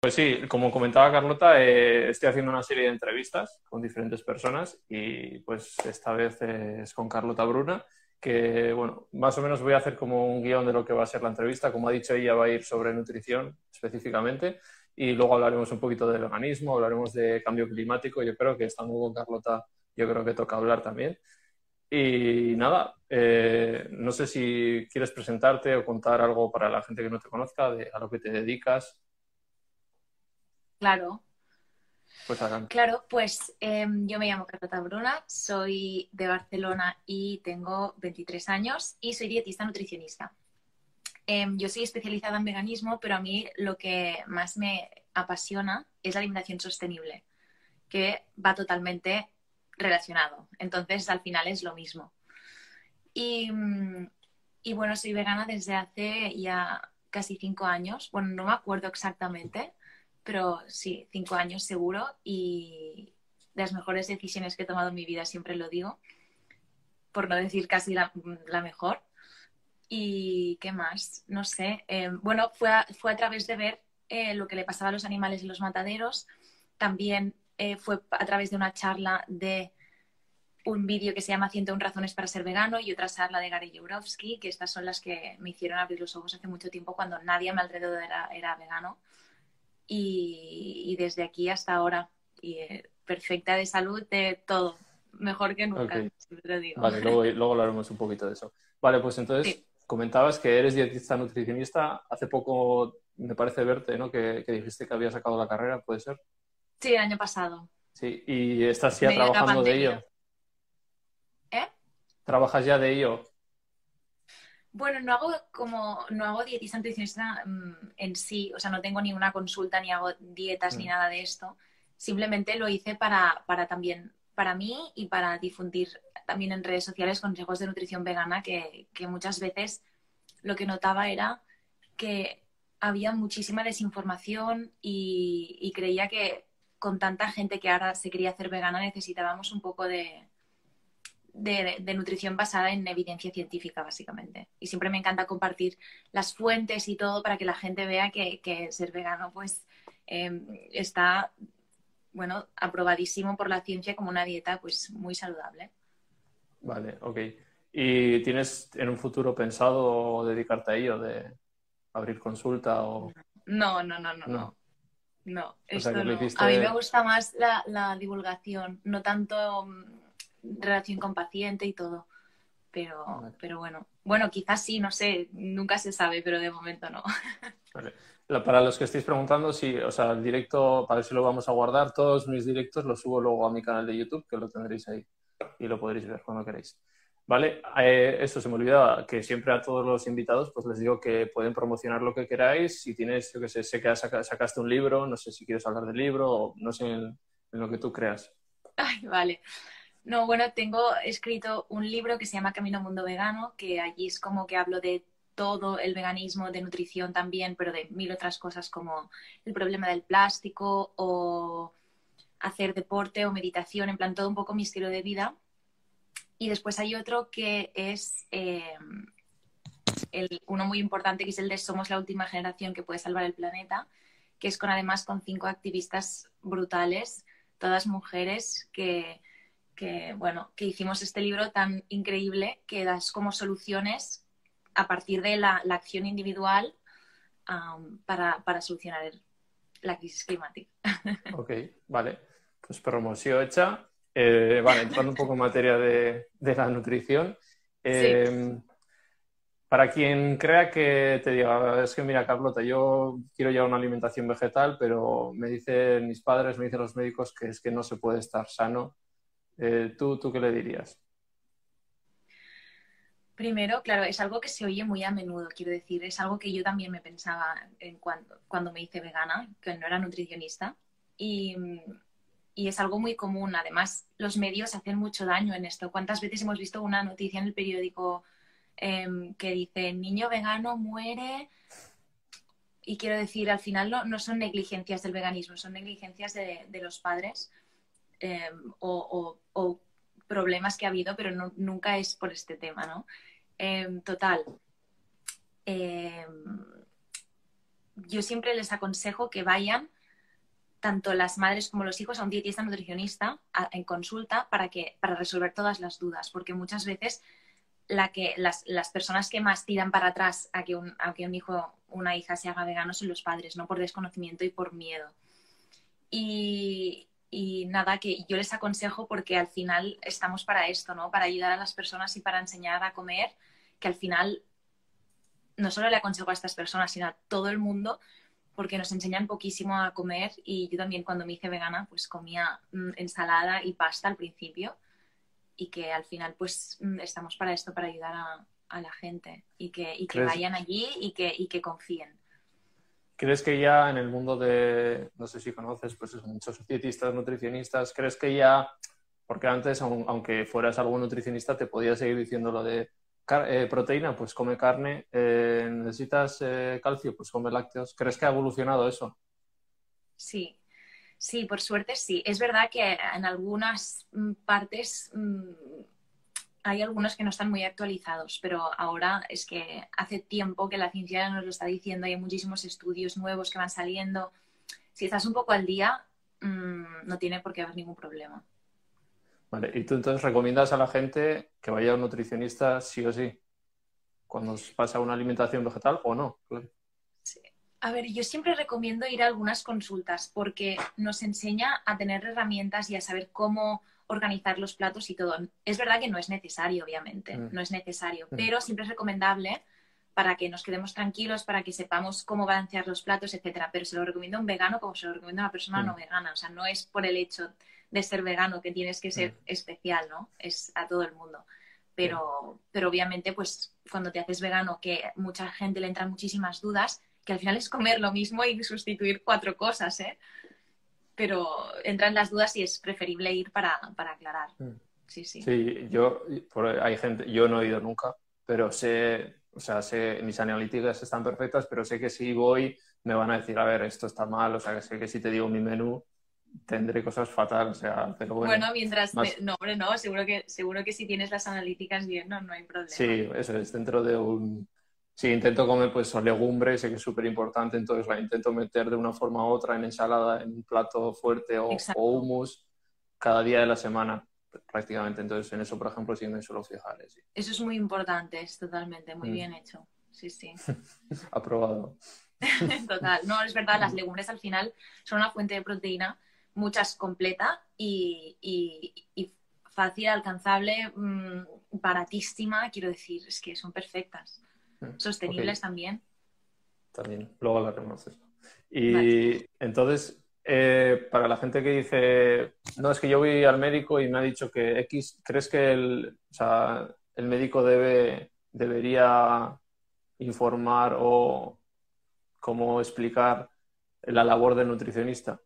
Pues sí, como comentaba Carlota, eh, estoy haciendo una serie de entrevistas con diferentes personas y pues esta vez es con Carlota Bruna, que bueno, más o menos voy a hacer como un guion de lo que va a ser la entrevista. Como ha dicho ella, va a ir sobre nutrición específicamente y luego hablaremos un poquito de veganismo, hablaremos de cambio climático. Yo creo que estando con Carlota, yo creo que toca hablar también. Y nada, eh, no sé si quieres presentarte o contar algo para la gente que no te conozca de a lo que te dedicas. Claro. Pues Claro, pues em, yo me llamo Carlota Bruna, soy de Barcelona y tengo 23 años y soy dietista nutricionista. Em, yo soy especializada en veganismo, pero a mí lo que más me apasiona es la alimentación sostenible, que va totalmente relacionado. Entonces, al final es lo mismo. Y, y bueno, soy vegana desde hace ya casi cinco años. Bueno, no me acuerdo exactamente, pero sí, cinco años seguro y las mejores decisiones que he tomado en mi vida, siempre lo digo, por no decir casi la, mejor. ¿Y qué más? No sé. Eh, bueno, fue a, fue a través de ver eh, lo que le pasaba a los animales en los mataderos. También eh, fue a través de una charla de un vídeo que se llama 101 razones para ser vegano y otra charla de Gary Jourowski, que estas son las que me hicieron abrir los ojos hace mucho tiempo cuando nadie a mi alrededor era vegano y, desde aquí hasta ahora. Y eh, perfecta de salud, de todo. Mejor que nunca, digo. Vale, luego, luego hablaremos un poquito de eso. Vale, pues entonces comentabas que eres dietista nutricionista. Hace poco me parece verte, ¿no? Que, dijiste que había sacado la carrera, ¿puede ser? Sí, el año pasado. Sí, y estás ya trabajando de ello. ¿Eh? ¿Trabajas ya de ello? Bueno, no hago como, no hago dietista nutricionista mm, en sí, o sea, no tengo ni una consulta, ni hago dietas, ni mm. nada de esto. Simplemente lo hice para, para también, para mí y para difundir también en redes sociales consejos de nutrición vegana que, muchas veces lo que notaba era que había muchísima desinformación y, y, creía que con tanta gente que ahora se quería hacer vegana necesitábamos un poco de, de, nutrición basada en evidencia científica, básicamente. Y siempre me encanta compartir las fuentes y todo para que la gente vea que, ser vegano pues em, está, bueno, aprobadísimo por la ciencia como una dieta pues muy saludable. Vale, ok. ¿Y tienes en un futuro pensado dedicarte a ello, de abrir consulta o...? No, no, no, no, no. no. esto no. A mí me gusta más la, la divulgación, no tanto relación con paciente y todo. Pero, pero bueno, bueno, quizás sí, no sé, nunca se sabe, pero de momento no. Para los que estéis preguntando, sí, o sea, el directo, para ver si lo vamos a guardar, todos mis directos los subo luego a mi canal de YouTube, que lo tendréis ahí y lo podréis ver cuando queráis. ¿Vale? Eh, esto se me olvidaba, que siempre a todos los invitados pues les digo que pueden promocionar lo que queráis. Si tienes, yo que sé, sé que sacaste un libro, no sé si quieres hablar del libro o no sé en, en lo que tú creas. Ay, vale. No, bueno, tengo escrito un libro que se llama Camino Mundo Vegano, que allí es como que hablo de todo el veganismo, de nutrición también, pero de mil otras cosas como el problema del plástico o hacer deporte o meditación, en plan todo un poco mi estilo de vida. Y después hay otro que es eh, el, uno muy importante, que es el de Somos la última generación que puede salvar el planeta, que es con además con cinco activistas brutales, todas mujeres que que, bueno, que hicimos este libro tan increíble que das como soluciones a partir de la, acción individual para, para, solucionar la crisis climática. Ok, vale. Pues promoción hecha. Eh, vale, entrando un poco en materia de, la nutrición. Em, para quien crea que te diga, es que mira, Carlota, yo quiero llevar una alimentación vegetal, pero me dicen mis padres, me dicen los médicos que es que no se puede estar sano eh, ¿tú, ¿Tú qué le dirías? Primero, claro, es algo que se oye muy a menudo, quiero decir, es algo que yo también me pensaba en cuando, cuando me hice vegana, que no era nutricionista, y, es algo muy común. Además, los medios hacen mucho daño en esto. ¿Cuántas veces hemos visto una noticia en el periódico em, que dice, niño vegano muere? Y quiero decir, al final no, son negligencias del veganismo, son negligencias de, de los padres Em, o, problemas que ha habido, pero nunca es por este tema, ¿no? Em, total. Em, yo siempre les aconsejo que vayan tanto las madres como los hijos a un dietista nutricionista en consulta para, que, para resolver todas las dudas, porque muchas veces la que, las, las personas que más tiran para atrás a que, un, a que un hijo una hija se haga vegano son los padres, ¿no? Por desconocimiento y por miedo. Y, y nada, que yo les aconsejo porque al final estamos para esto, ¿no? Para ayudar a las personas y para enseñar a comer, que al final no solo le aconsejo a estas personas, sino a todo el mundo, porque nos enseñan poquísimo a comer y yo también cuando me hice vegana pues comía mm, ensalada y pasta al principio y que al final pues mm, estamos para esto, para ayudar a, a la gente y que, y que vayan allí y que, y que confíen. ¿Crees que ya en el mundo de, no sé si conoces, pues muchos dietistas, nutricionistas, ¿crees que ya, porque antes, aunque fueras algún nutricionista, te podía seguir diciendo lo de eh, proteína, pues come carne, eh, necesitas eh, calcio, pues come lácteos. ¿Crees que ha evolucionado eso? Sí, sí, por suerte sí. Es verdad que en algunas mm, partes mm, hay algunos que no están muy actualizados, pero ahora es que hace tiempo que la ciencia nos lo está diciendo, hay muchísimos estudios nuevos que van saliendo. Si estás un poco al día, mm, no tiene por qué haber ningún problema. Vale, y tú entonces recomiendas a la gente que vaya a un nutricionista sí o sí, cuando pasa una alimentación vegetal o no. A ver, yo siempre recomiendo ir a algunas consultas porque nos enseña a tener herramientas y a saber cómo organizar los platos y todo. Es verdad que no es necesario, obviamente, mm. no es necesario, mm. pero siempre es recomendable para que nos quedemos tranquilos, para que sepamos cómo balancear los platos, etcétera. Pero se lo recomiendo a un vegano como se lo recomiendo a una persona no mm. vegana. O sea, no es por el hecho de ser vegano que tienes que ser especial, ¿no? Es a todo el mundo. Pero, pero obviamente, pues cuando te haces vegano, que mucha gente le entran muchísimas dudas, que al final es comer lo mismo y sustituir cuatro cosas, ¿eh? Pero entran las dudas y es preferible ir para, aclarar. Mm. Sí, sí. Sí, yo, hay gente, yo no he ido nunca, pero sé, o sea, sé, mis analíticas están perfectas, pero sé que si voy me van a decir, a ver, esto está mal, o sea, que sé que si te digo mi menú tendré cosas fatales, o sea, pero bueno. Bueno, mientras, no, hombre, no, seguro que, seguro que si tienes las analíticas bien, no, no hay problema. Sí, eso es, dentro de un, si intento comer pues legumbres, sé que es súper importante, entonces la intento meter de una forma u otra en ensalada, en un plato fuerte o, o, hummus cada día de la semana prácticamente. Entonces en eso, por ejemplo, sí me suelo fijar. Eso es muy importante, es totalmente, muy mm. bien hecho. Sí, sí. Aprobado. Total. No, es verdad, las legumbres al final son una fuente de proteína, muchas completa y, y, fácil, alcanzable, mm, baratísima, quiero decir, es que son perfectas. Sostenibles también. También, luego hablaremos de eso. Y entonces, eh, para la gente que dice, no, es que yo voy al médico y me ha dicho que X, ¿crees que el, el médico debe, debería informar o cómo explicar la labor del nutricionista?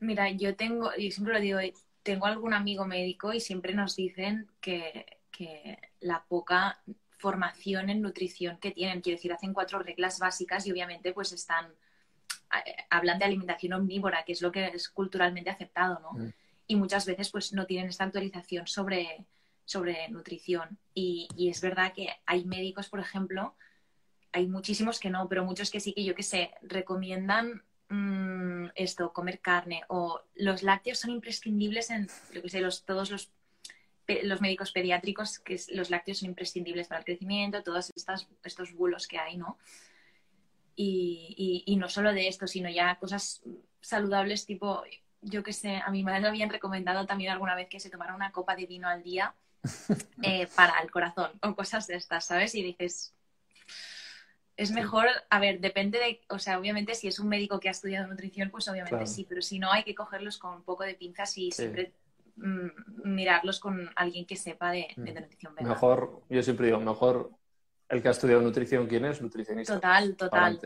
Mira, yo tengo, y siempre lo digo, tengo algún amigo médico y siempre nos dicen que, que la poca formación en nutrición que tienen. Quiero decir, hacen cuatro reglas básicas y obviamente pues están, eh, hablan de alimentación omnívora, que es lo que es culturalmente aceptado, ¿no? Mm. Y muchas veces pues no tienen esta actualización sobre, sobre nutrición. Y, es verdad que hay médicos, por ejemplo, hay muchísimos que no, pero muchos que sí que yo que sé, recomiendan mm, esto, comer carne o los lácteos son imprescindibles en, lo que sé, los, todos los los médicos pediátricos, que los lácteos son imprescindibles para el crecimiento, todos estas, estos bulos que hay, ¿no? Y, no solo de esto, sino ya cosas saludables tipo, yo qué sé, a mi madre le habían recomendado también alguna vez que se tomara una copa de vino al día eh, para el corazón o cosas de estas, ¿sabes? Y dices, es mejor, a ver, depende de, o sea, obviamente si es un médico que ha estudiado nutrición, pues obviamente sí, pero si no hay que cogerlos con un poco de pinzas y siempre mirarlos con alguien que sepa de, mm. nutrición vegana. Mejor, yo siempre digo, mejor el que ha estudiado nutrición, ¿quién es? Nutricionista. Total, total.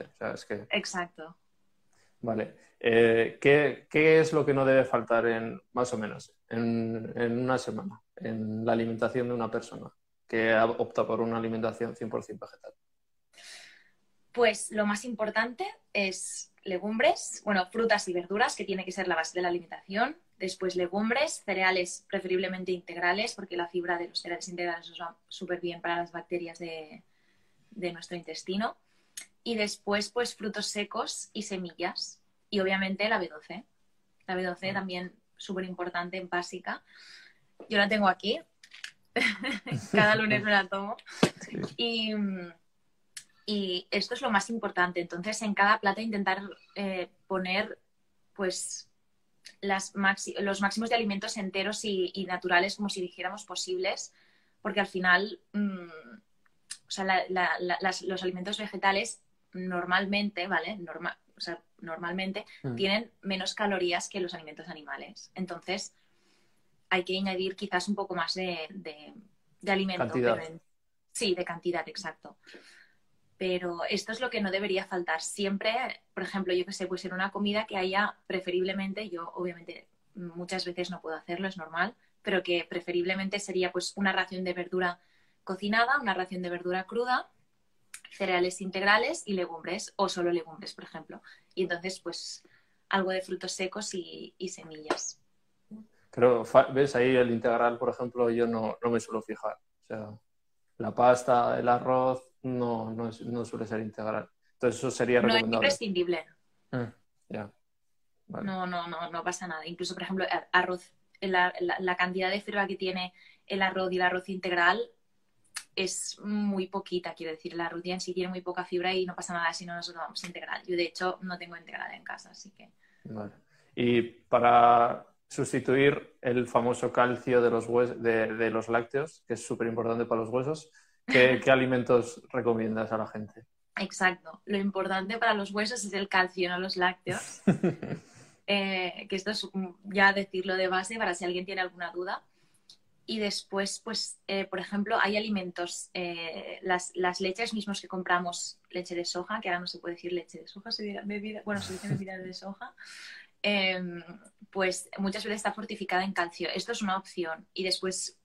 Exacto. Vale. Eh, ¿qué, es lo que no debe faltar en, más o menos, en, una semana, en la alimentación de una persona que opta por una alimentación 100% vegetal? Pues lo más importante es legumbres, bueno, frutas y verduras, que tiene que ser la base de la alimentación, Después legumbres, cereales preferiblemente integrales, porque la fibra de los cereales integrales va súper bien para las bacterias de, nuestro intestino. y después pues frutos secos y semillas. Y obviamente la B12. La B12 ah. también súper importante, básica. Yo la tengo aquí. Cada lunes me la tomo. Y, y, esto es lo más importante. Entonces, en cada plato intentar eh, poner pues las los máximos de alimentos enteros y, naturales, como si dijéramos posibles, porque al final mm, o sea, los alimentos vegetales normalmente, ¿vale? o sea, normalmente mm. tienen menos calorías que los alimentos animales. Entonces, hay que añadir quizás un poco más de, de, alimento. sí, de cantidad, exacto. Pero esto es lo que no debería faltar. Siempre, por ejemplo, yo que sé, pues en una comida que haya preferiblemente, yo obviamente muchas veces no puedo hacerlo, es normal, pero que preferiblemente sería pues una ración de verdura cocinada, una ración de verdura cruda, cereales integrales y legumbres, o solo legumbres, por ejemplo. Y entonces, pues, algo de frutos secos y, semillas. Pero, ¿ves? Ahí el integral, por ejemplo, yo no, me suelo fijar. O sea, la pasta, el arroz, no, no, suele ser integral. Entonces, eso sería recomendable. No es imprescindible. Ah, ya. No, no, no, no pasa nada. Incluso, por ejemplo, arroz, la, la cantidad de fibra que tiene el arroz y el arroz integral es muy poquita, quiero decir, la rutina en sí tiene muy poca fibra y no pasa nada si no nos lo tomamos integral. Yo, de hecho, no tengo integral en casa, así que... Vale. Y para sustituir el famoso calcio de los, de, los lácteos, que es súper importante para los huesos, ¿qué, alimentos recomiendas a la gente? Exacto. Lo importante para los huesos es el calcio, no los lácteos. Eh, que esto es ya decirlo de base para si alguien tiene alguna duda. Y después, pues, eh, por ejemplo, hay alimentos, eh, las, las, leches mismos que compramos, leche de soja, que ahora no se puede decir leche de soja, se bebida, bueno, se dice bebida de soja, em, pues muchas veces está fortificada en calcio. Esto es una opción. Y después,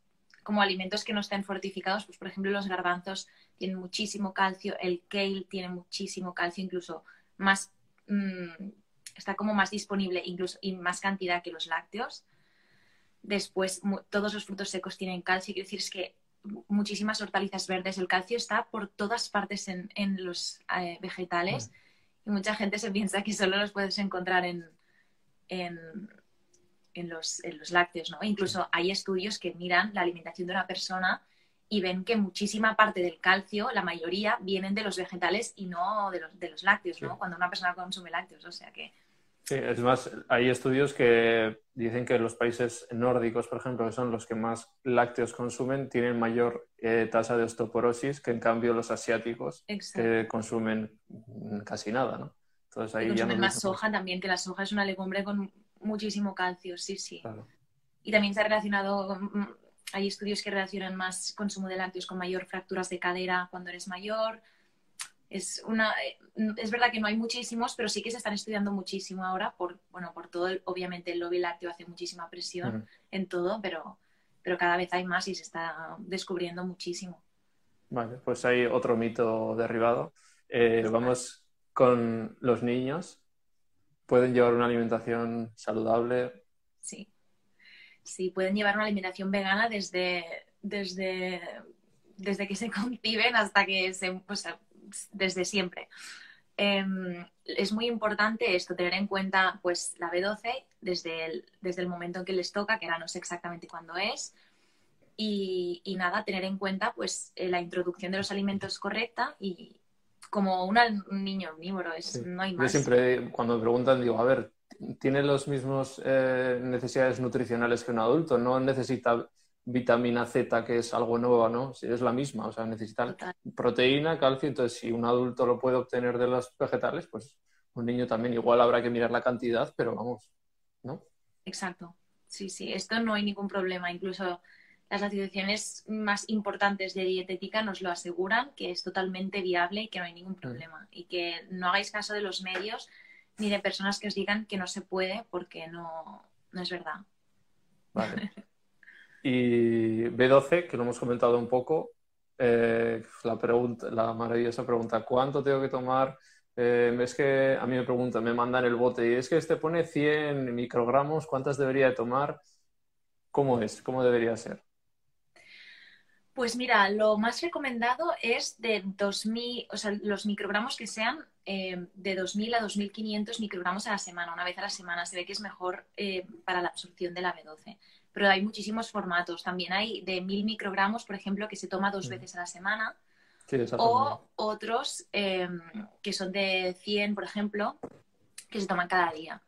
como alimentos que no estén fortificados, pues por ejemplo los garbanzos tienen muchísimo calcio, el kale tiene muchísimo calcio, incluso más, mm, está como más disponible incluso y más cantidad que los lácteos. Después, todos los frutos secos tienen calcio. Quiero decir, es que muchísimas hortalizas verdes, el calcio está por todas partes en, los eh, vegetales y mucha gente se piensa que solo los puedes encontrar en, en, los, lácteos, ¿no? Incluso hay estudios que miran la alimentación de una persona y ven que muchísima parte del calcio, la mayoría, vienen de los vegetales y no de los, de los lácteos, ¿no? Cuando una persona consume lácteos, o sea que Sí, es más, hay estudios que dicen que los países nórdicos, por ejemplo, que son los que más lácteos consumen, tienen mayor eh, tasa de osteoporosis que en cambio los asiáticos que consumen casi nada, ¿no? Entonces ahí consumen más soja también, que la soja es una legumbre con muchísimo calcio, sí, sí. Y también se ha relacionado, mm, hay estudios que relacionan más consumo de lácteos con mayor fracturas de cadera cuando eres mayor, es una eh, es verdad que no hay muchísimos, pero sí que se están estudiando muchísimo ahora por bueno por todo obviamente el lobby lácteo hace muchísima presión en todo, pero pero cada vez hay más y se está descubriendo muchísimo. Vale, pues hay otro mito derribado. Eh, vamos con los niños. ¿Pueden llevar una alimentación saludable? Sí. Sí, pueden llevar una alimentación vegana desde, desde, desde que se conciben hasta que se, pues, desde siempre. Em, es muy importante esto, tener en cuenta pues la B12 desde el, desde el momento en que les toca, que ahora no sé exactamente cuándo es, y, nada, tener en cuenta pues eh, la introducción de los alimentos correcta y como un niño omnívoro, es, no hay más. Yo siempre cuando me preguntan digo, a ver, ¿tiene los mismos eh, necesidades nutricionales que un adulto? No necesita vitamina Z, que es algo nuevo, ¿no? Si es la misma, o sea, necesitan proteína, calcio, entonces si un adulto lo puede obtener de los vegetales, pues un niño también igual habrá que mirar la cantidad, pero vamos, ¿no? Exacto. Sí, sí, esto no hay ningún problema. Incluso las asociaciones más importantes de dietética nos lo aseguran, que es totalmente viable y que no hay ningún problema. Y que no hagáis caso de los medios ni de personas que os digan que no se puede porque no, no es verdad. Vale. Y B12, que lo hemos comentado un poco, eh, la, pregunta, la maravillosa pregunta, ¿cuánto tengo que tomar? Eh, es que a mí me preguntan, me mandan el bote y es que este pone 100 microgramos, ¿cuántas debería de tomar? ¿Cómo es? ¿Cómo debería ser? Pues mira, lo más recomendado es de 2000, o sea, los microgramos que sean eh, de 2000 a 2500 microgramos a la semana, una vez a la semana. Se ve que es mejor eh, para la absorción de la B12. Pero hay muchísimos formatos. También hay de 1000 microgramos, por ejemplo, que se toma dos veces a la semana. o otros em, que son de 100, por ejemplo, que se toman cada día.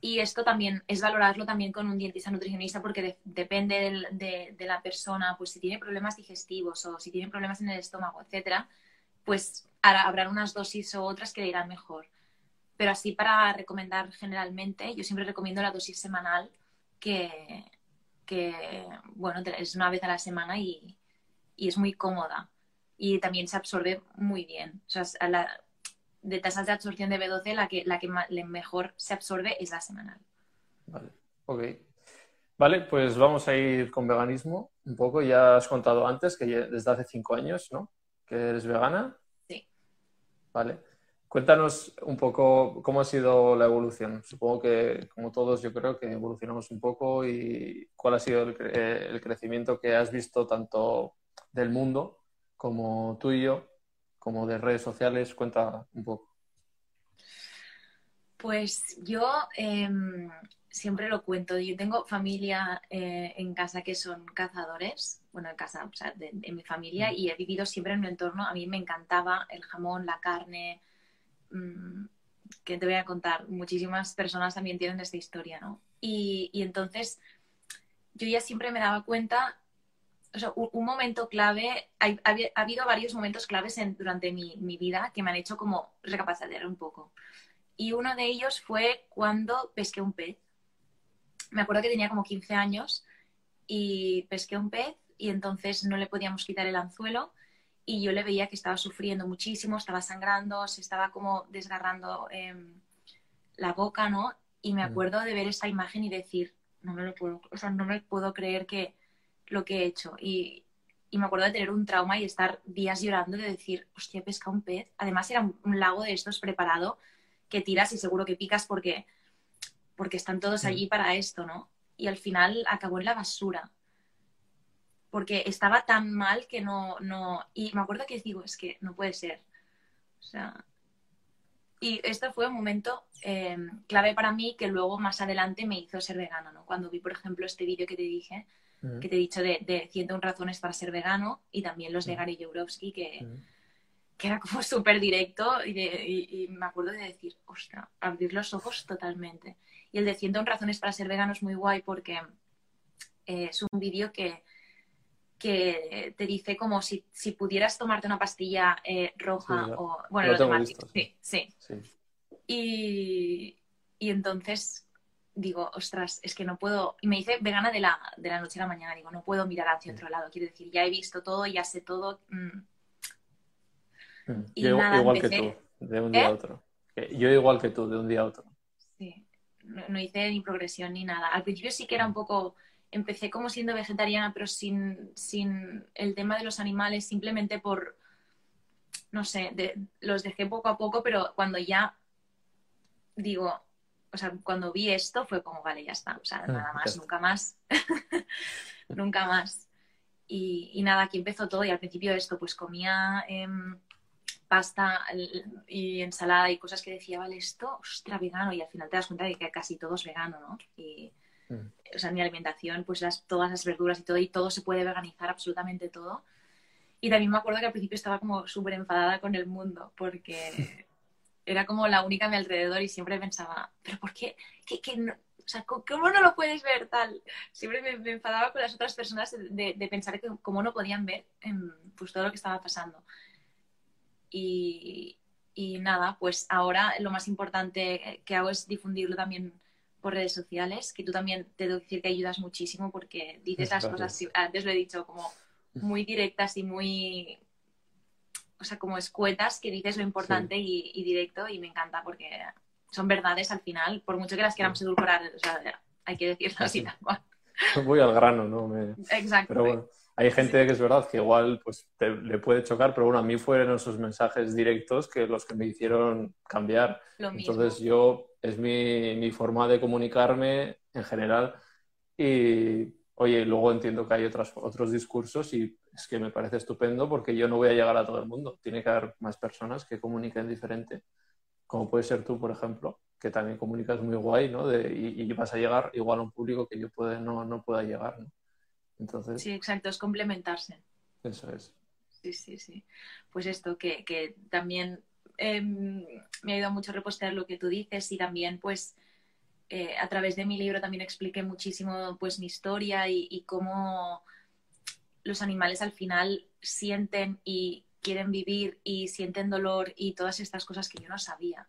Y esto también es valorarlo también con un dietista nutricionista porque depende de, de, la persona, pues si tiene problemas digestivos o si tiene problemas en el estómago, etcétera, pues habrá unas dosis o otras que le irán mejor. Pero así para recomendar generalmente, yo siempre recomiendo la dosis semanal que, que bueno, es una vez a la semana y, y, es muy cómoda. Y también se absorbe muy bien. De tasas de absorción de B12, la que, la que mejor se absorbe es la semanal. Vale, ok. Vale, pues vamos a ir con veganismo un poco. Ya has contado antes que desde hace cinco años, ¿no? Que eres vegana. Sí. Vale. Cuéntanos un poco cómo ha sido la evolución. Supongo que, como todos, yo creo que evolucionamos un poco y cuál ha sido el, eh, el crecimiento que has visto tanto del mundo como tuyo como de redes sociales? Cuenta un poco. Pues yo em, siempre lo cuento. Yo tengo familia eh, en casa que son cazadores, bueno, en casa, o sea, de, mi familia, mm. y he vivido siempre en un entorno. A mí me encantaba el jamón, la carne. Mm, que te voy a contar, muchísimas personas también tienen esta historia, ¿no? Y, y entonces yo ya siempre me daba cuenta o sea, un, momento clave, ha, habido varios momentos claves en, durante mi, mi, vida que me han hecho como recapacitar un poco. Y uno de ellos fue cuando pesqué un pez. Me acuerdo que tenía como 15 años y pesqué un pez y entonces no le podíamos quitar el anzuelo y yo le veía que estaba sufriendo muchísimo, estaba sangrando, se estaba como desgarrando em, la boca, ¿no? Y me mm. acuerdo de ver esa imagen y decir, no me lo puedo, o sea, no me puedo creer que, lo que he hecho. Y, me acuerdo de tener un trauma y estar días llorando de decir, hostia, he pescado un pez. Además era un, lago de estos preparado que tiras y seguro que picas porque, porque están todos allí para esto, ¿no? Y al final acabó en la basura. Porque estaba tan mal que no, no... Y me acuerdo que digo, es que no puede ser. O sea... Y este fue un momento em, clave para mí que luego más adelante me hizo ser vegana, ¿no? Cuando vi, por ejemplo, este vídeo que te dije que te he dicho de, de 101 razones para ser vegano y también los de Gary Jourowski que, que era como súper directo y, me acuerdo de decir, ostras, abrir los ojos totalmente. Y el de 101 razones para ser vegano es muy guay porque eh, es un vídeo que, que te dice como si, si pudieras tomarte una pastilla eh, roja o... Bueno, lo, sí, sí. sí. Y, y entonces digo, ostras, es que no puedo, y me dice vegana de la, de la noche a la mañana, digo, no puedo mirar hacia otro lado, quiero decir, ya he visto todo, ya sé todo. Mm. Mm. Yo igual que tú, de un día a ¿Eh? otro. Yo igual que tú, de un día a otro. Sí, no, hice ni progresión ni nada. Al principio sí que era un poco, empecé como siendo vegetariana, pero sin, sin el tema de los animales, simplemente por, no sé, los dejé poco a poco, pero cuando ya digo, o sea, cuando vi esto fue como, vale, ya está, o sea, ah, nada más, nunca más, nunca más. Y, nada, aquí empezó todo y al principio esto, pues comía em, pasta y ensalada y cosas que decía, vale, esto, ostra, vegano, y al final te das cuenta de que casi todo es vegano, ¿no? Y, mm. O sea, mi alimentación, pues las, todas las verduras y todo, y todo se puede veganizar, absolutamente todo. Y también me acuerdo que al principio estaba como súper enfadada con el mundo, porque era como la única a mi alrededor y siempre pensaba, pero ¿por qué? ¿Qué, no? O sea, ¿cómo no lo puedes ver tal? Siempre me, enfadaba con las otras personas de, pensar que cómo no podían ver pues todo lo que estaba pasando. Y, nada, pues ahora lo más importante que hago es difundirlo también por redes sociales, que tú también te debo decir que ayudas muchísimo porque dices las cosas, antes lo he dicho, como muy directas y muy o sea, como escuetas que dices lo importante y, directo y me encanta porque son verdades al final, por mucho que las queramos edulcorar, o sea, hay que decirlo así tal cual. Voy al grano, ¿no? Exacto. Pero bueno, hay gente que es verdad que igual pues le puede chocar, pero bueno, a mí fueron esos mensajes directos que los que me hicieron cambiar. Entonces yo, es mi, mi forma de comunicarme en general y, oye, luego entiendo que hay otras, otros discursos y es que me parece estupendo porque yo no voy a llegar a todo el mundo. Tiene que haber más personas que comuniquen diferente, como puede ser tú, por ejemplo, que también comunicas muy guay, ¿no? y, vas a llegar igual a un público que yo puede, no, no pueda llegar, ¿no? Entonces... Sí, exacto, es complementarse. Eso es. Sí, sí, sí. Pues esto, que, que también em, me ha ayudado mucho a repostear lo que tú dices y también, pues, eh, a través de mi libro también expliqué muchísimo, pues, mi historia y, y cómo los animales al final sienten y quieren vivir y sienten dolor y todas estas cosas que yo no sabía.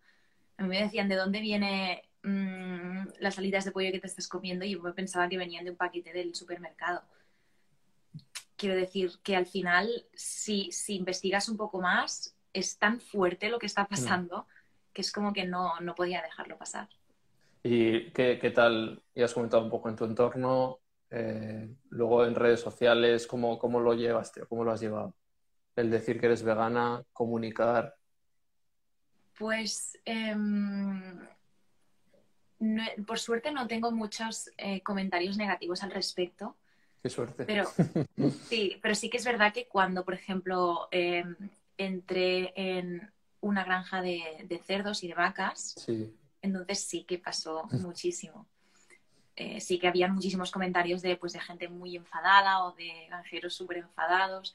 A mí me decían de dónde viene mmm, las salidas de pollo que te estás comiendo y yo pensaba que venían de un paquete del supermercado. Quiero decir que al final, si, si investigas un poco más, es tan fuerte lo que está pasando que es como que no, no podía dejarlo pasar. ¿Y qué, qué, tal? Ya has comentado un poco en tu entorno, eh, luego en redes sociales, ¿cómo, ¿cómo lo llevas, tío? ¿Cómo lo has llevado? El decir que eres vegana, comunicar. Pues em, por suerte no tengo muchos eh, comentarios negativos al respecto. Qué suerte. Pero sí, pero sí que es verdad que cuando, por ejemplo, em, entré en una granja de, cerdos y de vacas, entonces sí que pasó muchísimo. Eh, sí que había muchísimos comentarios de, pues, de gente muy enfadada o de granjeros súper enfadados.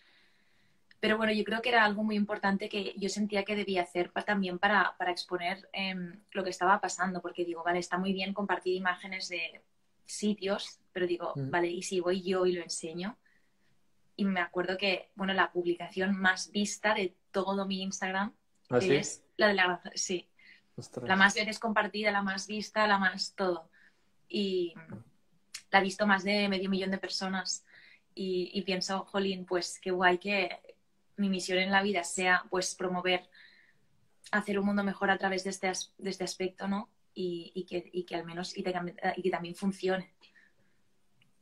Pero bueno, yo creo que era algo muy importante que yo sentía que debía hacer también para, para exponer em, lo que estaba pasando, porque digo, vale, está muy bien compartir imágenes de sitios, pero digo, mm. vale, ¿y si voy yo y lo enseño? Y me acuerdo que, bueno, la publicación más vista de todo mi Instagram ¿Ah, es la de la sí. La más veces compartida, la más vista, la más todo. Y la ha visto más de medio millón de personas. Y, y pienso, jolín, pues qué guay que mi misión en la vida sea pues promover hacer un mundo mejor a través de este, de este aspecto, ¿no? y, que, al menos y, que también funcione.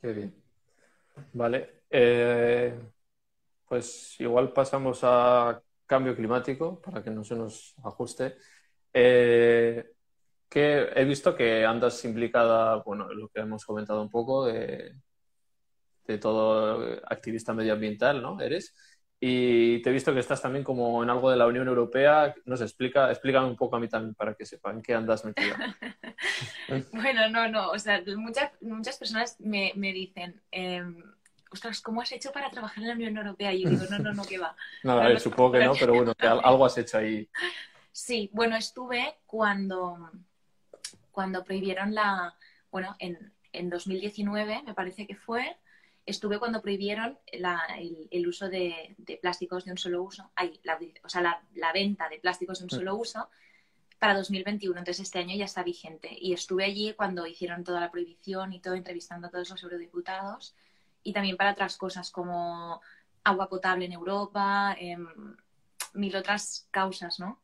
Qué bien. Vale. Eh, pues igual pasamos a cambio climático para que no se nos ajuste. Eh, que he visto que andas implicada, bueno, lo que hemos comentado un poco de, de todo activista medioambiental, ¿no? Eres. Y te he visto que estás también como en algo de la Unión Europea. Nos explica, explícame un poco a mí también para que sepan qué andas metida. bueno, no, no. O sea, muchas, muchas personas me, me dicen, eh, ostras, ¿cómo has hecho para trabajar en la Unión Europea? Y yo digo, no, no, no, que va. no, a ver, supongo que no, pero bueno, que algo has hecho ahí. Sí, bueno, estuve cuando, cuando prohibieron la, bueno, en, en 2019, me parece que fue, estuve cuando prohibieron el, uso de, plásticos de un solo uso, la, o sea, la, venta de plásticos de un solo uso para 2021. Entonces este año ya está vigente. Y estuve allí cuando hicieron toda la prohibición y todo, entrevistando a todos los eurodiputados y también para otras cosas como agua potable en Europa, em, mil otras causas, ¿no?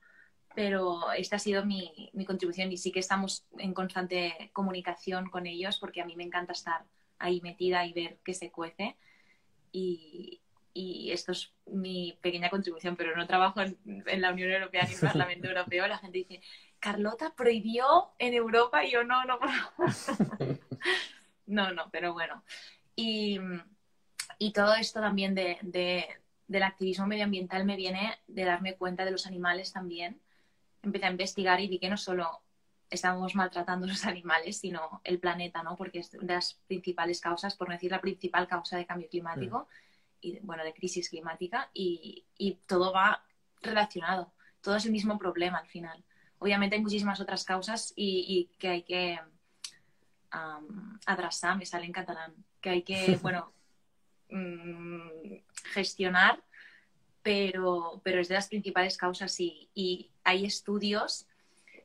Pero esta ha sido mi, mi contribución y sí que estamos en constante comunicación con ellos porque a mí me encanta estar ahí metida y ver qué se cuece. Y, y esto es mi pequeña contribución, pero no trabajo en, la Unión Europea ni en el Parlamento Europeo. La gente dice, Carlota prohibió en Europa y yo no, no. no, no, pero bueno. Y, y todo esto también de, de, del activismo medioambiental me viene de darme cuenta de los animales también. Empecé a investigar y vi que no solo estamos maltratando los animales, sino el planeta, ¿no? Porque es de las principales causas, por no decir la principal causa de cambio climático mm. y, bueno, de crisis climática y, y, todo va relacionado. Todo es el mismo problema al final. Obviamente hay muchísimas otras causas y, y que hay que um, adrasar, me sale en catalán, que hay que, bueno, mm, gestionar, pero, pero es de las principales causas y, y hay estudios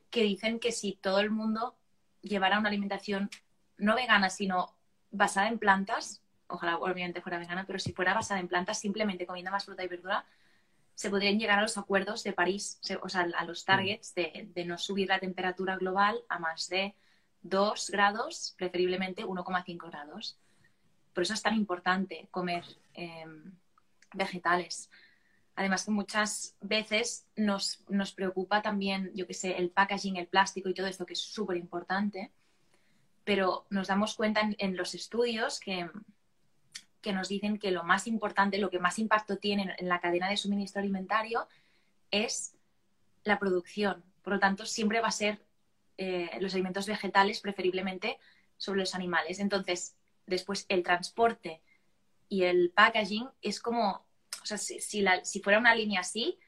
que dicen que si todo el mundo llevara una alimentación no vegana, sino basada en plantas, ojalá obviamente fuera vegana, pero si fuera basada en plantas, simplemente comiendo más fruta y verdura, se podrían llegar a los acuerdos de París, o sea, a los targets de, no subir la temperatura global a más de 2 grados, preferiblemente 1,5 grados. Por eso es tan importante comer em, vegetales. Además que muchas veces nos, nos preocupa también, yo que sé, el packaging, el plástico y todo esto, que es súper importante, pero nos damos cuenta en, los estudios que que nos dicen que lo más importante, lo que más impacto tiene en la cadena de suministro alimentario es la producción. Por lo tanto, siempre va a ser eh, los alimentos vegetales, preferiblemente sobre los animales. Entonces, después el transporte y el packaging es como, o sea, si, si fuera una línea así,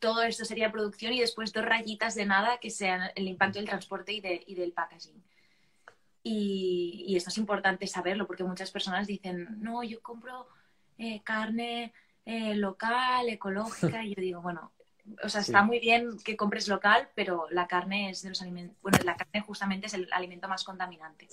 todo esto sería producción y después dos rayitas de nada que sean el impacto del transporte y, de, y del packaging. Y, esto es importante saberlo porque muchas personas dicen, no, yo compro eh, carne eh, local, ecológica, y yo digo, bueno, o sea, está muy bien que compres local, pero la carne es de los alimentos, bueno, la carne justamente es el alimento más contaminante.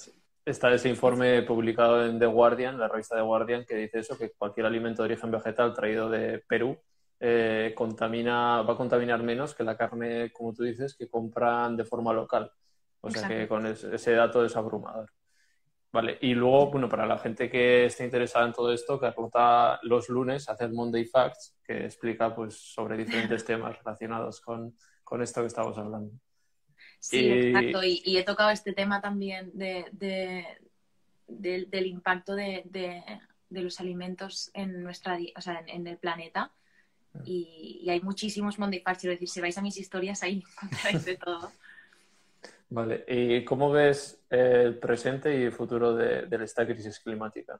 Está ese informe publicado en The Guardian, la revista The Guardian, que dice eso, que cualquier alimento de origen vegetal traído de Perú eh, contamina, va a contaminar menos que la carne, como tú dices, que compran de forma local. O sea que con ese, dato es abrumador. Vale, y luego, bueno, para la gente que esté interesada en todo esto, Carlota los lunes hace el Monday Facts, que explica pues sobre diferentes temas relacionados con, esto que estamos hablando. Sí, exacto. Y, he tocado este tema también de, del impacto de, los alimentos en nuestra o sea, en, el planeta. Mm. Y, hay muchísimos Monday Facts. Quiero decir, si vais a mis historias, ahí encontráis de todo. Vale, ¿y cómo ves el presente y el futuro de, esta crisis climática?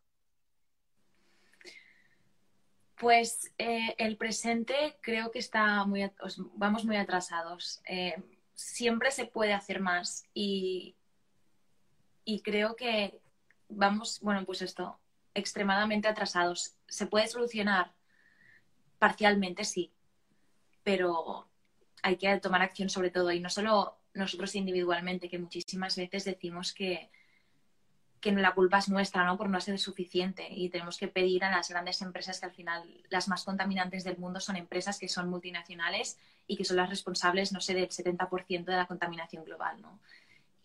Pues eh, el presente creo que está muy, vamos muy atrasados. Eh, siempre se puede hacer más y, y creo que vamos, bueno, pues esto, extremadamente atrasados. Se puede solucionar parcialmente, sí, pero hay que tomar acción sobre todo y no solo nosotros individualmente, que muchísimas veces decimos que, que la culpa es nuestra, ¿no? Por no ser suficiente y tenemos que pedir a las grandes empresas que al final las más contaminantes del mundo son empresas que son multinacionales y que son las responsables, no sé, del 70% de la contaminación global, ¿no?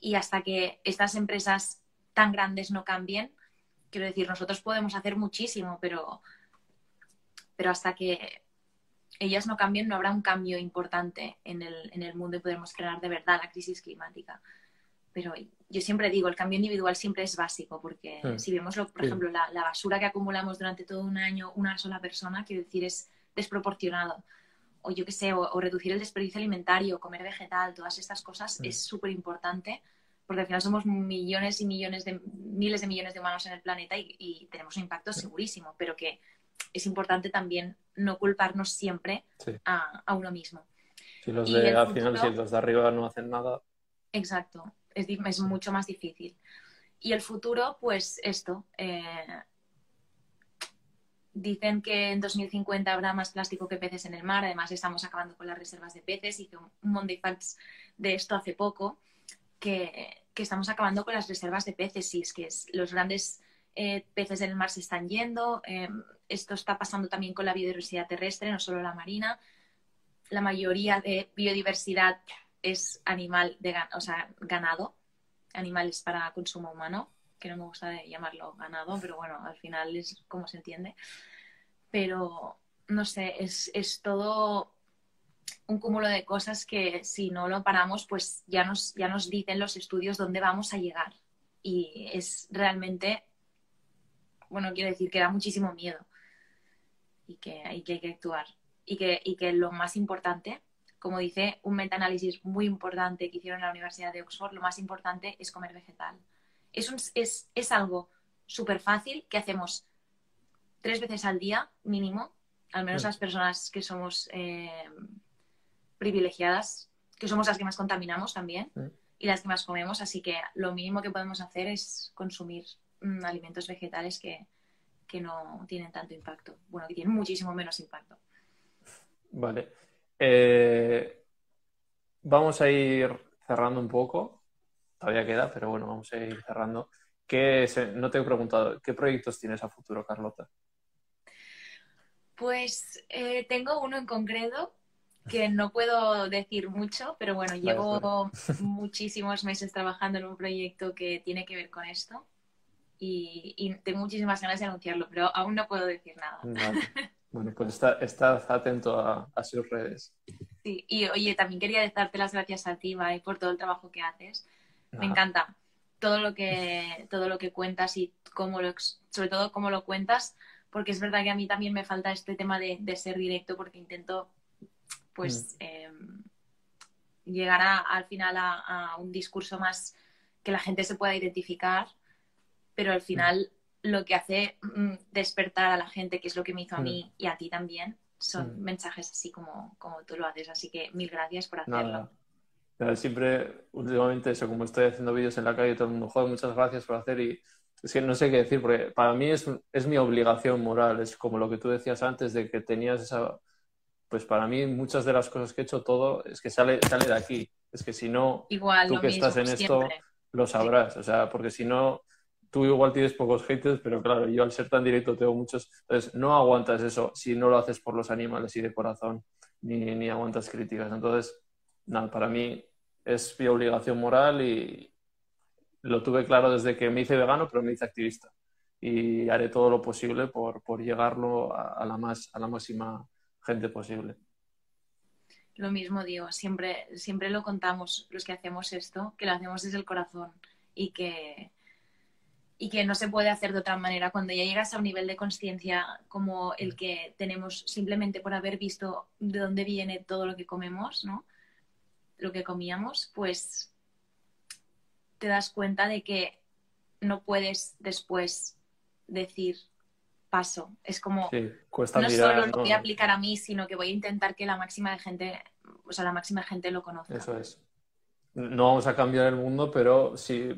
Y hasta que estas empresas tan grandes no cambien, quiero decir, nosotros podemos hacer muchísimo, pero, pero hasta que ellas no cambien, no habrá un cambio importante en el, en el mundo y podremos frenar de verdad la crisis climática. Pero yo siempre digo, el cambio individual siempre es básico, porque si vemos, por ejemplo, la, la, basura que acumulamos durante todo un año una sola persona, quiero decir, es desproporcionado. O yo qué sé, o, reducir el desperdicio alimentario, comer vegetal, todas estas cosas es súper importante, porque al final somos millones y millones de, miles de millones de humanos en el planeta y, y tenemos un impacto segurísimo, pero que es importante también no culparnos siempre a, uno mismo. Si los de al final, si los de arriba no hacen nada. Exacto, es, es mucho más difícil. Y el futuro, pues esto. Eh, dicen que en 2050 habrá más plástico que peces en el mar. Además, estamos acabando con las reservas de peces. Hice un, Monday Facts de esto hace poco, que, estamos acabando con las reservas de peces. Y es que los grandes eh, peces del mar se están yendo. Eh, esto está pasando también con la biodiversidad terrestre, no solo la marina. La mayoría de biodiversidad es animal, de, o ganado, animales para consumo humano, que no me gusta de llamarlo ganado, pero bueno, al final es como se entiende. Pero, no sé, es, es todo un cúmulo de cosas que si no lo paramos, pues ya nos, ya nos dicen los estudios dónde vamos a llegar. Y es realmente bueno, quiero decir que da muchísimo miedo y que, hay que actuar. Y que, y que lo más importante, como dice un metaanálisis muy importante que hicieron en la Universidad de Oxford, lo más importante es comer vegetal. Es, es, es algo súper fácil que hacemos tres veces al día mínimo, al menos las personas que somos eh, privilegiadas, que somos las que más contaminamos también y las que más comemos, así que lo mínimo que podemos hacer es consumir Mm, alimentos vegetales que, no tienen tanto impacto. Bueno, que tienen muchísimo menos impacto. Vale. Eh, vamos a ir cerrando un poco. Todavía queda, pero bueno, vamos a ir cerrando. ¿Qué, no te he preguntado, ¿qué proyectos tienes a futuro, Carlota? Pues eh, tengo uno en concreto que no puedo decir mucho, pero bueno, llevo muchísimos meses trabajando en un proyecto que tiene que ver con esto y, tengo muchísimas ganas de anunciarlo, pero aún no puedo decir nada. Bueno, pues estás atento a, sus redes. Sí, y oye, también quería darte las gracias a ti, Mai, por todo el trabajo que haces. Me encanta. todo lo que, todo lo que cuentas y cómo lo, sobre todo cómo lo cuentas, porque es verdad que a mí también me falta este tema de, ser directo porque intento pues mm. em, llegar al final a, un discurso más que la gente se pueda identificar, pero al final mm. lo que hace mm, despertar a la gente, que es lo que me hizo a mí y a ti también, son mensajes así como, como tú lo haces. Así que mil gracias por hacerlo. Siempre, últimamente, eso, como estoy haciendo vídeos en la calle, todo el mundo, joder, muchas gracias por hacer y es que no sé qué decir, porque para mí es, es mi obligación moral, es como lo que tú decías antes de que tenías esa... Pues para mí muchas de las cosas que he hecho todo es que sale, sale de aquí. Es que si no, igual, tú que estás en esto lo sabrás. O sea, porque si no, tú igual tienes pocos haters, pero claro, yo al ser tan directo tengo muchos. Entonces, no aguantas eso si no lo haces por los animales y de corazón, ni, ni aguantas críticas. Entonces, nada, para mí es mi obligación moral y, lo tuve claro desde que me hice vegano, pero me hice activista. Y haré todo lo posible por, por llegarlo a, la más, a la máxima gente posible. Lo mismo digo, siempre, siempre lo contamos los que hacemos esto, que lo hacemos desde el corazón y que, y que no se puede hacer de otra manera. Cuando ya llegas a un nivel de conciencia como el que tenemos simplemente por haber visto de dónde viene todo lo que comemos, ¿no? Lo que comíamos, pues te das cuenta de que no puedes después decir paso. Es como no solo lo voy a aplicar a mí, sino que voy a intentar que la máxima de gente, o sea, la máxima gente lo conozca. Eso es. No vamos a cambiar el mundo, pero sí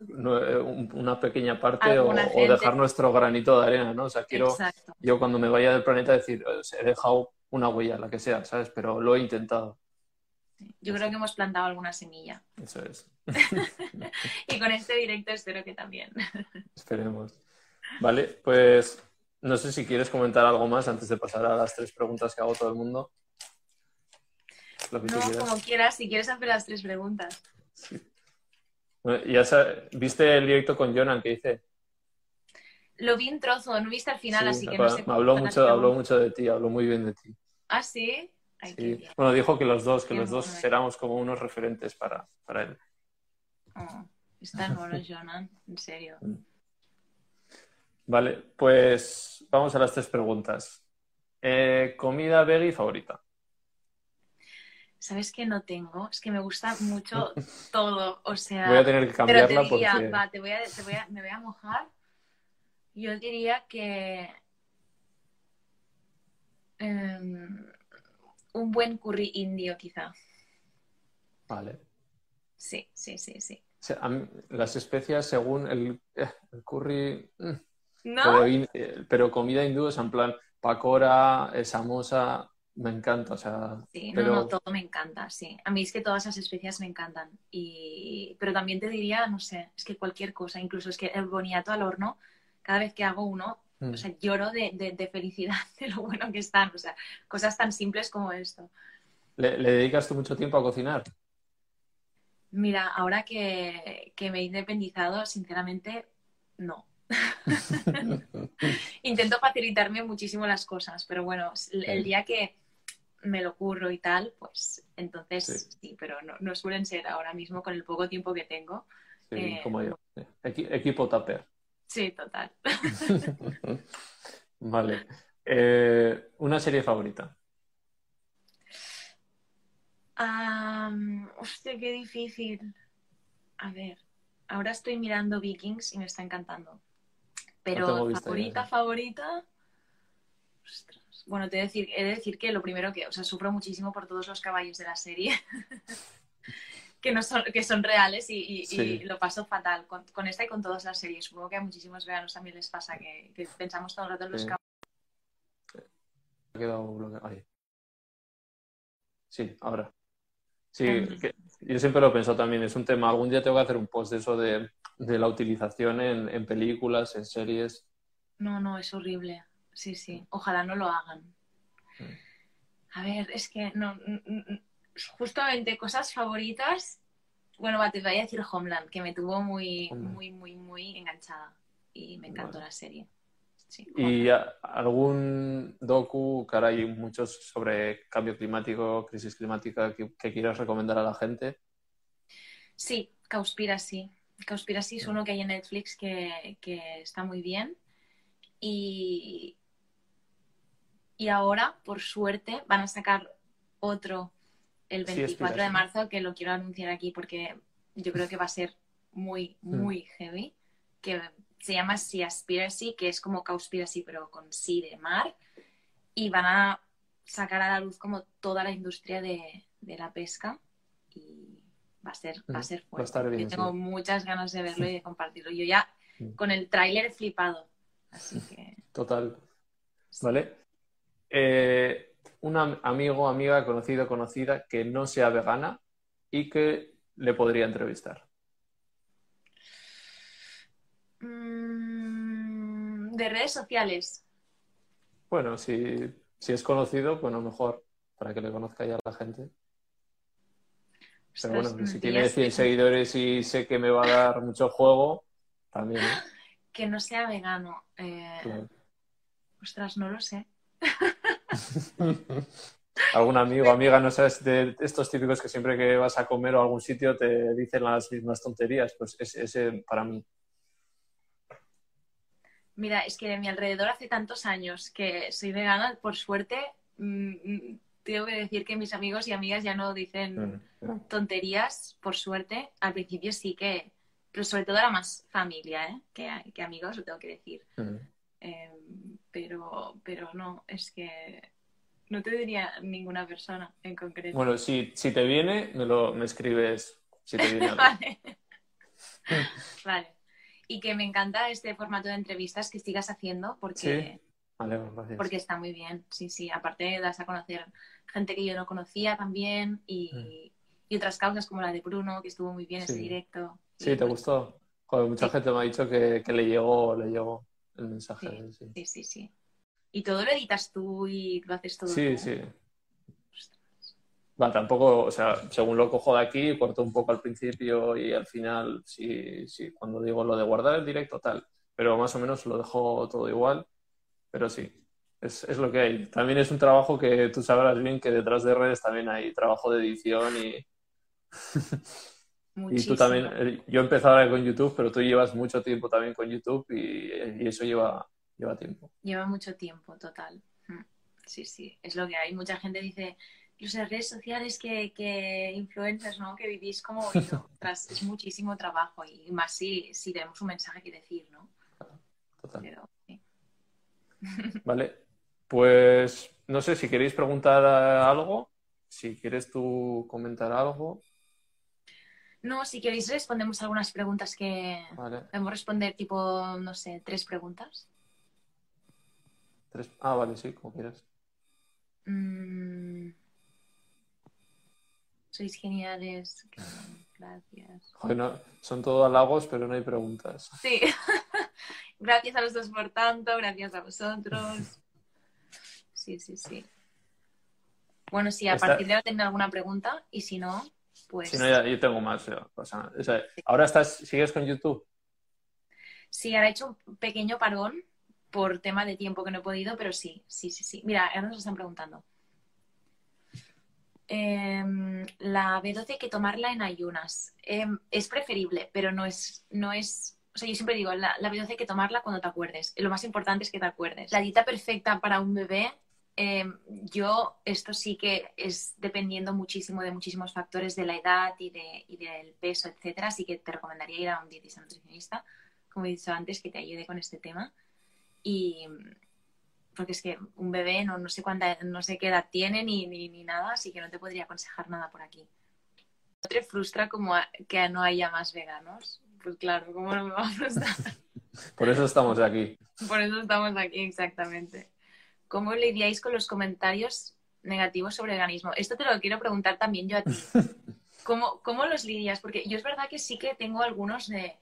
eh, una pequeña parte o, dejar nuestro granito de arena, ¿no? O sea, quiero yo cuando me vaya del planeta decir, he dejado una huella, la que sea, ¿sabes? Pero lo he intentado. Yo creo que hemos plantado alguna semilla. Eso es. y con este directo espero que también. Esperemos. Vale, pues no sé si quieres comentar algo más antes de pasar a las tres preguntas que hago todo el mundo. no, como quieras, si quieres hacer las tres preguntas. Sí. ya ¿Viste el directo con Jonan que hice? Lo vi en trozo, no viste al final, así que no sé cómo. Habló mucho, habló mucho de ti, habló muy bien de ti. ¿Ah, sí? Bueno, dijo que los dos, que los dos éramos como unos referentes para, para él. Oh, está bueno, Jonan, en serio. Mm. Vale, pues vamos a las tres preguntas. Eh, ¿Comida veggie favorita? ¿Sabes que no tengo? Es que me gusta mucho todo. O sea, voy a tener que cambiarla porque... va, te voy a, te voy a, me voy a mojar. Yo diría que em, un buen curry indio, quizá. Vale. Sí, sí, sí, sí. las especias según el, curry... Mm, ¿No? Eh, pero, comida hindú es en plan pakora, eh, samosa, me encanta, o sea... Sí, no, no, todo me encanta, sí. A mí es que todas esas especias me encantan. Y... Pero también te diría, no sé, es que cualquier cosa, incluso es que el boniato al horno, cada vez que hago uno, o sea, mm. lloro de, felicidad de lo bueno que están. O sea, cosas tan simples como esto. ¿Le, dedicas tú mucho tiempo a cocinar? Mira, ahora que, me he independizado, sinceramente, no. Intento facilitarme muchísimo las cosas, pero bueno, el día que me lo curro y tal, pues entonces sí, pero no, suelen ser ahora mismo con el poco tiempo que tengo. Sí, eh, como yo. equipo Tupper. Sí, total. vale. Eh, ¿Una serie favorita? hostia, qué difícil. A ver, ahora estoy mirando Vikings y me está encantando. Pero favorita, favorita. Ostras. Bueno, te he, decir, he de decir que lo primero que, o sea, sufro muchísimo por todos los caballos de la serie. que, no son, que son reales y, lo paso fatal con, esta y con todas las series. Supongo que a muchísimos veganos también les pasa que, pensamos todo el rato en los. Ha quedado bloqueado. Sí, ahora. Sí, yo siempre lo he pensado también. Es un tema. Algún día tengo que hacer un post de eso de, la utilización en, películas, en series. No, no, es horrible. Sí, sí. Ojalá no lo hagan. Mm. A ver, es que no, justamente cosas favoritas. Bueno, te voy a decir Homeland, que me tuvo muy, muy, muy, muy enganchada. Y me encantó la serie. ¿Y algún docu, que ahora hay muchos sobre cambio climático, crisis climática, que, quieras recomendar a la gente? Sí, Causpira sí. Conspiracy es uno que hay en Netflix que, que está muy bien. Y, y ahora, por suerte, van a sacar otro el 24 de marzo que lo quiero anunciar aquí porque yo creo que va a ser muy, mm. muy heavy. Que se llama Seaspiracy, que es como Cowspiracy, pero con sí de mar. Y van a sacar a la luz como toda la industria de, la pesca. Y va a ser, va a mm, ser fuerte. yo tengo muchas ganas de verlo y de compartirlo. Yo ya mm. con el tráiler flipado. Así que. Total. Vale. Eh, un amigo, amiga, conocido, conocida que no sea vegana y que le podría entrevistar? Mm, de redes sociales. Bueno, si, es conocido, bueno, mejor para que le conozca ya la gente. Pero bueno, si tiene 100 seguidores y sé que me va a dar mucho juego, también. ¿eh? Que no sea vegano. Eh... Ostras, no lo sé. Algún amigo, amiga, no sabes, de estos típicos que siempre que vas a comer o a algún sitio te dicen las mismas tonterías, pues ese para mí. Mira, es que de mi alrededor hace tantos años que soy vegana, por suerte, mm, mm, tengo que decir que mis amigos y amigas ya no dicen mm, tonterías, por suerte. Al principio sí que, pero sobre todo era más familia ¿eh? que, que amigos, lo tengo que decir. Em, pero, pero no, es que no te diría ninguna persona en concreto. Bueno, si, si te viene, me, lo, me escribes si te viene. vale. vale. Y que me encanta este formato de entrevistas que sigas haciendo porque, porque está muy bien. Sí, sí. Aparte das a conocer gente que yo no conocía también y, mm. otras causas como la de Bruno, que estuvo muy bien ese directo. Sí, ¿te gustó? mucha gente me ha dicho que, que le llegó, le llegó el mensaje. Sí, sí, sí, Y todo lo editas tú y lo haces todo Sí, sí. Va, tampoco, o sea, según lo cojo de aquí, corto un poco al principio y al final, sí, sí, cuando digo lo de guardar el directo, tal. Pero más o menos lo dejo todo igual. Pero sí, es, es, lo que hay. También es un trabajo que tú sabrás bien que detrás de redes también hay trabajo de edición y. Y tú también, eh, yo empezado ahora con YouTube, pero tú llevas mucho tiempo también con YouTube y, eso lleva, lleva tiempo. Lleva mucho tiempo, total. Mm. Sí, sí, es lo que hay. Mucha gente dice, los redes sociales que, que influencers, ¿no? Que vivís como es muchísimo trabajo y más si, si tenemos un mensaje que decir, ¿no? Total. Vale, pues no sé si queréis preguntar algo, si quieres tú comentar algo. No, si queréis respondemos algunas preguntas que podemos responder tipo, no sé, tres preguntas. Tres... Ah, vale, sí, como quieras. Mm. Sois geniales. Gracias. Son todos halagos, pero no hay preguntas. Sí. gracias a los dos por tanto, gracias a vosotros. Sí, sí, sí. Bueno, sí, a partir de ahora tengo alguna pregunta y si no, pues... Si no, ya, yo tengo más. ¿Ahora estás, sigues con YouTube? Sí, ahora he hecho un pequeño parón por tema de tiempo que no he podido, pero sí, sí, sí, sí. Mira, ahora nos están preguntando. Em, la B12 hay que tomarla en ayunas. Em, es preferible, pero no es, no es. O sea, yo siempre digo, la, la B12 hay que tomarla cuando te acuerdes. Lo más importante es que te acuerdes. La dieta perfecta para un bebé Em, yo, esto sí que es dependiendo muchísimo de muchísimos factores de la edad y, de, y del peso, etcétera. Así que te recomendaría ir a un dietista nutricionista, como he dicho antes, que te ayude con este tema. Y porque es que un bebé no, no sé cuánta, no sé qué edad tiene ni, ni, ni, nada, así que no te podría aconsejar nada por aquí. ¿No te frustra como que no haya más veganos? Pues claro, ¿cómo no me va a frustrar? por eso estamos aquí. Por eso estamos aquí, exactamente. ¿Cómo lidiáis con los comentarios negativos sobre veganismo? Esto te lo quiero preguntar también yo a ti. ¿Cómo, cómo los lidias? Porque yo es verdad que sí que tengo algunos de,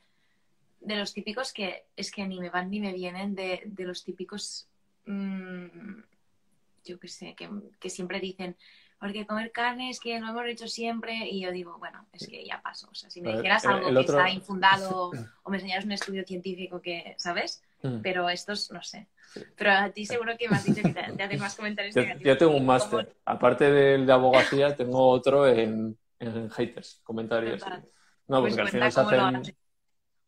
de los típicos que es que ni me van ni me vienen, de, de los típicos, mmm, yo qué sé, que, que, siempre dicen, porque comer carne es que lo hemos hecho siempre, y yo digo, bueno, es que ya paso. O sea, si me dijeras algo que está infundado o me enseñaras un estudio científico que, ¿sabes? Mm. Pero estos, no sé. Pero a ti seguro que me has dicho que te, te más comentarios yo, negativos. Yo tengo un máster. Aparte del de abogacía, tengo otro en, en haters, comentarios. No, pues porque al final se hacen...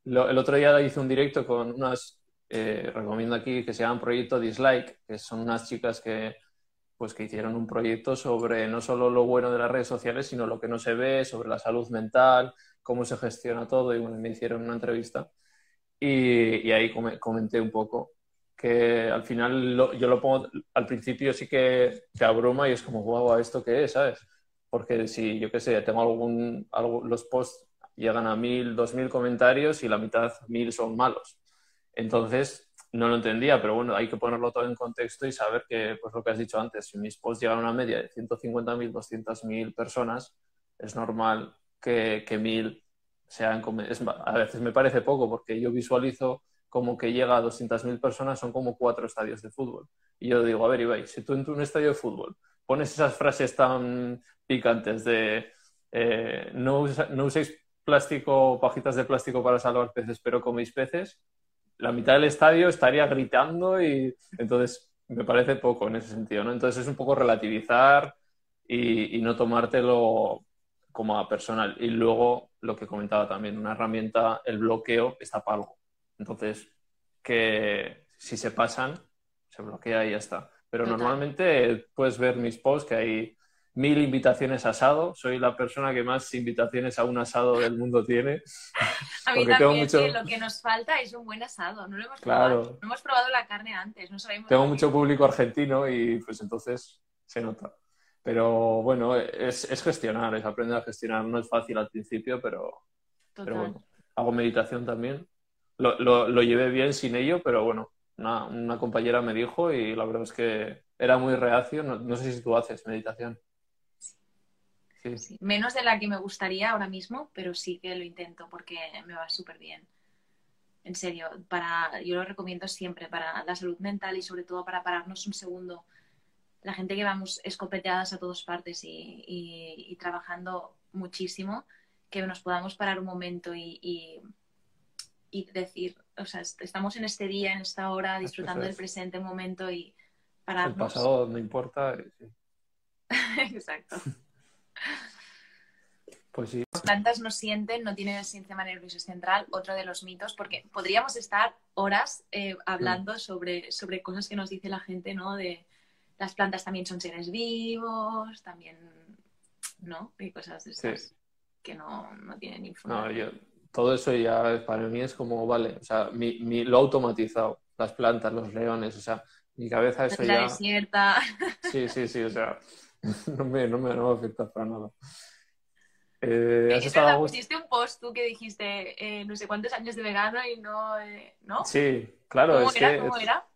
el otro día hice un directo con unas, eh, recomiendo aquí, que se llaman Proyecto Dislike, que son unas chicas que, pues, que hicieron un proyecto sobre no solo lo bueno de las redes sociales, sino lo que no se ve, sobre la salud mental, cómo se gestiona todo, y bueno, me hicieron una entrevista. Y, y ahí comenté un poco que al final yo lo pongo, al principio sí que te abruma y es como, guau, ¿esto qué es? ¿Sabes? Porque si, yo qué sé, tengo algún, algo, los posts llegan a mil, dos mil comentarios y la mitad, mil son malos. Entonces, no lo entendía, pero bueno, hay que ponerlo todo en contexto y saber que, pues lo que has dicho antes, si mis posts llegan a una media de 150.000, 200.000 personas, es normal que, que mil sean... Es, a veces me parece poco porque yo visualizo como que llega a 200.000 personas, son como cuatro estadios de fútbol. Y yo digo, a ver, Ibai, si tú en un estadio de fútbol pones esas frases tan picantes de eh, no, no uséis plástico, pajitas de plástico para salvar peces, pero coméis peces, la mitad del estadio estaría gritando y entonces me parece poco en ese sentido, ¿no? Entonces es un poco relativizar y, no tomártelo como a personal. Y luego lo que comentaba también, una herramienta, el bloqueo está para algo. Entonces, que si se pasan, se bloquea y ya está. Pero normalmente puedes ver mis posts que hay mil invitaciones a asado. Soy la persona que más invitaciones a un asado del mundo tiene. A mí también lo que nos falta es un buen asado. No lo hemos probado. No hemos probado la carne antes. No sabemos Tengo mucho público argentino y pues entonces se nota. Pero bueno, es, es, gestionar, es aprender a gestionar. No es fácil al principio, pero, pero bueno. Hago meditación también. Lo, lo, lo, llevé bien sin ello, pero bueno, una, una, compañera me dijo y la verdad es que era muy reacio. No, no sé si tú haces meditación. Menos de la que me gustaría ahora mismo, pero sí que lo intento porque me va súper bien. En serio, para, yo lo recomiendo siempre para la salud mental y sobre todo para pararnos un segundo. La gente que vamos escopeteadas a todas partes y, trabajando muchísimo, que nos podamos parar un momento y, y, decir, o sea, estamos en este día, en esta hora, disfrutando del presente momento y pararnos. El pasado no importa. Exacto. Pues sí. Las plantas no sienten, no tienen el sistema nervioso central, otro de los mitos, porque podríamos estar horas eh, hablando mm. sobre, sobre cosas que nos dice la gente, ¿no? De las plantas también son seres vivos, también, ¿no? Y cosas de esas que no, no tienen información. No, yo, todo eso ya para mí es como, vale, o sea, mi, mi, lo automatizado, las plantas, los leones, o sea, mi cabeza eso la ya... desierta. Sí, sí, sí, o sea, no me, no me, no me afecta para nada. Eh, ¿has estado pusiste un post tú que dijiste eh, no sé cuántos años de vegano y no, eh, ¿no? Sí, claro. ¿Cómo es era? Que, ¿Cómo era?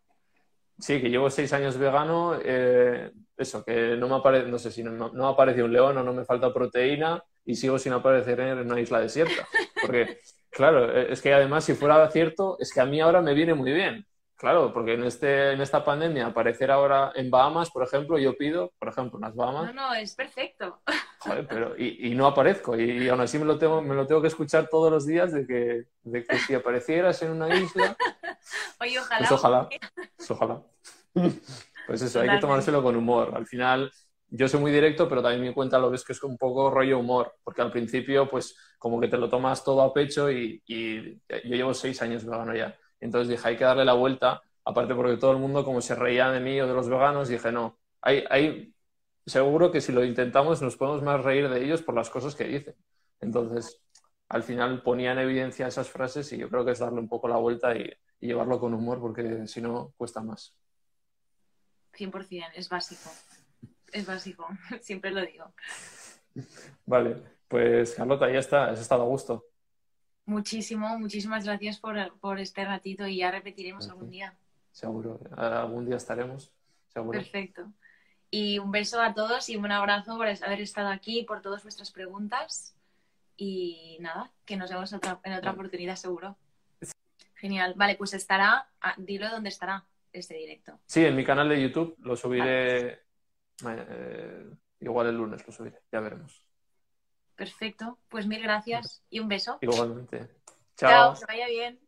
Sí, que llevo seis años vegano. Eh, eso, que no me aparece, no sé si no, no, me aparece un león o no me falta proteína y sigo sin aparecer en una isla desierta. Porque, claro, eh, es que además si fuera cierto, es que a mí ahora me viene muy bien. Claro, porque en, este, en esta pandemia aparecer ahora en Bahamas, por ejemplo, yo pido, por ejemplo, unas Bahamas. No, no, es perfecto. Joder, pero y, y no aparezco y, aún así me lo, tengo, me lo tengo que escuchar todos los días de que, de que si aparecieras en una isla... Oye, ojalá. Pues ojalá, pues ojalá. Pues eso, hay que tomárselo con humor. Al final, yo soy muy directo, pero también mi cuenta lo ves que es un poco rollo humor, porque al principio, pues como que te lo tomas todo a pecho y, yo llevo seis años vegano ya. Entonces dije, hay que darle la vuelta, aparte porque todo el mundo como se reía de mí o de los veganos, dije, no, hay, hay, seguro que si lo intentamos nos podemos más reír de ellos por las cosas que dicen. Entonces, al final ponía en evidencia esas frases y yo creo que es darle un poco la vuelta y, y llevarlo con humor porque si no cuesta más. 100%, es básico. Es básico, siempre lo digo. Vale, pues Carlota, ya está, has estado a gusto. Muchísimo, muchísimas gracias por, por este ratito y ya repetiremos algún día. Seguro, algún día estaremos, seguro. Perfecto. Y un beso a todos y un abrazo por haber estado aquí, por todas vuestras preguntas. Y nada, que nos vemos en otra, en otra oportunidad seguro. Genial. Vale, pues estará, ah, dilo dónde estará este directo. Sí, en mi canal de YouTube lo subiré, eh, igual el lunes lo subiré, ya veremos. Perfecto, pues mil gracias y un beso. Igualmente. Chao, Chao que vaya bien.